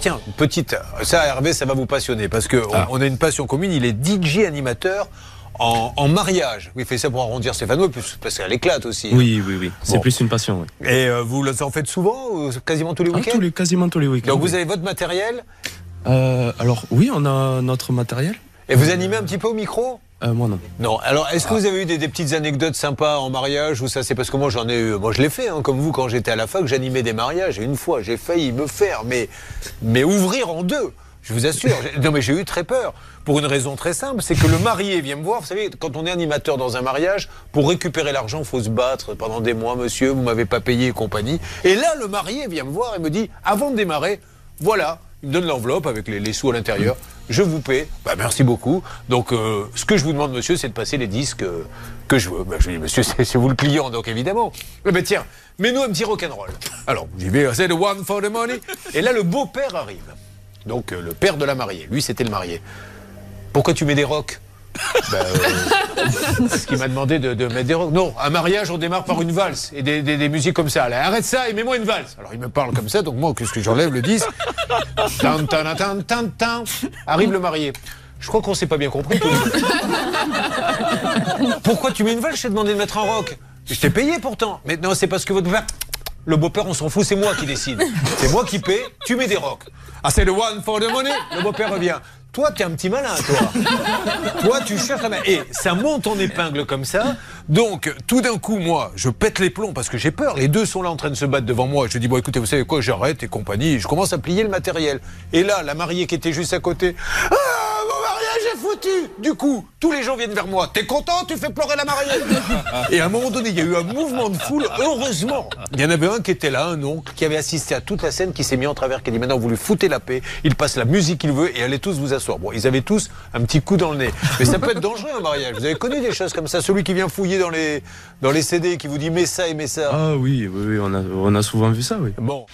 tiens, petite, ça Hervé, ça va vous passionner parce que on- Ah. on, a une passion commune. Il est DJ animateur en, en mariage. Oui, il fait ça pour arrondir Stéphano, puis parce qu'elle éclate aussi. Oui, oui, oui. C'est Bon. plus une passion. Oui. Et euh, vous le- en faites souvent, ou quasiment tous les Ah, week-ends tous les, quasiment tous les week-ends. Donc vous avez votre matériel Euh, alors, oui, on a notre matériel. et vous animez un petit peu au micro Euh, moi, non. Non. Alors, est-ce que vous avez eu des, des petites anecdotes sympas en mariage ou ça C'est parce que moi j'en ai eu. Moi je l'ai fait, hein, comme vous quand j'étais à la fac, j'animais des mariages et une fois j'ai failli me faire, mais mais ouvrir en deux. Je vous assure. Non mais j'ai eu très peur pour une raison très simple, c'est que le marié vient me voir. Vous savez, quand on est animateur dans un mariage, pour récupérer l'argent, faut se battre pendant des mois, monsieur. Vous m'avez pas payé et compagnie. Et là, le marié vient me voir et me dit, avant de démarrer, voilà. Il me donne l'enveloppe avec les, les sous à l'intérieur. Je vous paie. Bah, merci beaucoup. Donc, euh, ce que je vous demande, monsieur, c'est de passer les disques euh, que je veux. Bah, je lui dis, monsieur, c'est vous le client, donc évidemment. Eh ben, tiens, mets-nous un petit rock'n'roll. Alors, j'y vais, c'est the one for the money. Et là, le beau-père arrive. Donc, euh, le père de la mariée. Lui, c'était le marié. Pourquoi tu mets des rocks? Ben, Parce qu'il m'a demandé de, de mettre des rocks. Non, un mariage, on démarre par une valse et des, des- des musiques comme ça. Là, arrête ça et mets-moi une valse. Alors il me parle comme ça, donc moi, qu'est-ce que j'enlève le disque Tan, tan, tan, tan, tan. Arrive le marié. Je crois qu'on s'est pas bien compris. Pourquoi tu mets une valse? Je t'ai demandé de mettre un rock. Je t'ai payé pourtant. Mais non, c'est parce que votre. Le beau-père, on s'en fout, c'est moi qui décide. C'est moi qui paie, tu mets des rocks. Ah, c'est le one for the money. Le beau-père revient. Toi, t'es un petit malin, toi. toi, tu cherches la main. Et ça monte en épingle comme ça. Donc, tout d'un coup, moi, je pète les plombs parce que j'ai peur. Les deux sont là en train de se battre devant moi. Je dis, bon, écoutez, vous savez quoi, j'arrête et compagnie. Je commence à plier le matériel. Et là, la mariée qui était juste à côté. Ah, est foutu Du coup, tous les gens viennent vers moi. T'es content Tu fais pleurer la mariée Et à un moment donné, il y a eu un mouvement de foule. Heureusement, il y en avait un qui était là, un oncle, qui avait assisté à toute la scène, qui s'est mis en travers, qui a dit maintenant vous lui foutez la paix, il passe la musique qu'il veut et allez tous vous asseoir. Bon, ils avaient tous un petit coup dans le nez. Mais ça peut être dangereux un mariage. Vous avez connu des choses comme ça? Celui qui vient fouiller dans les, dans les CD, qui vous dit mets ça et mets ça. Ah oui, oui, oui, on a, on a souvent vu ça, oui. Bon.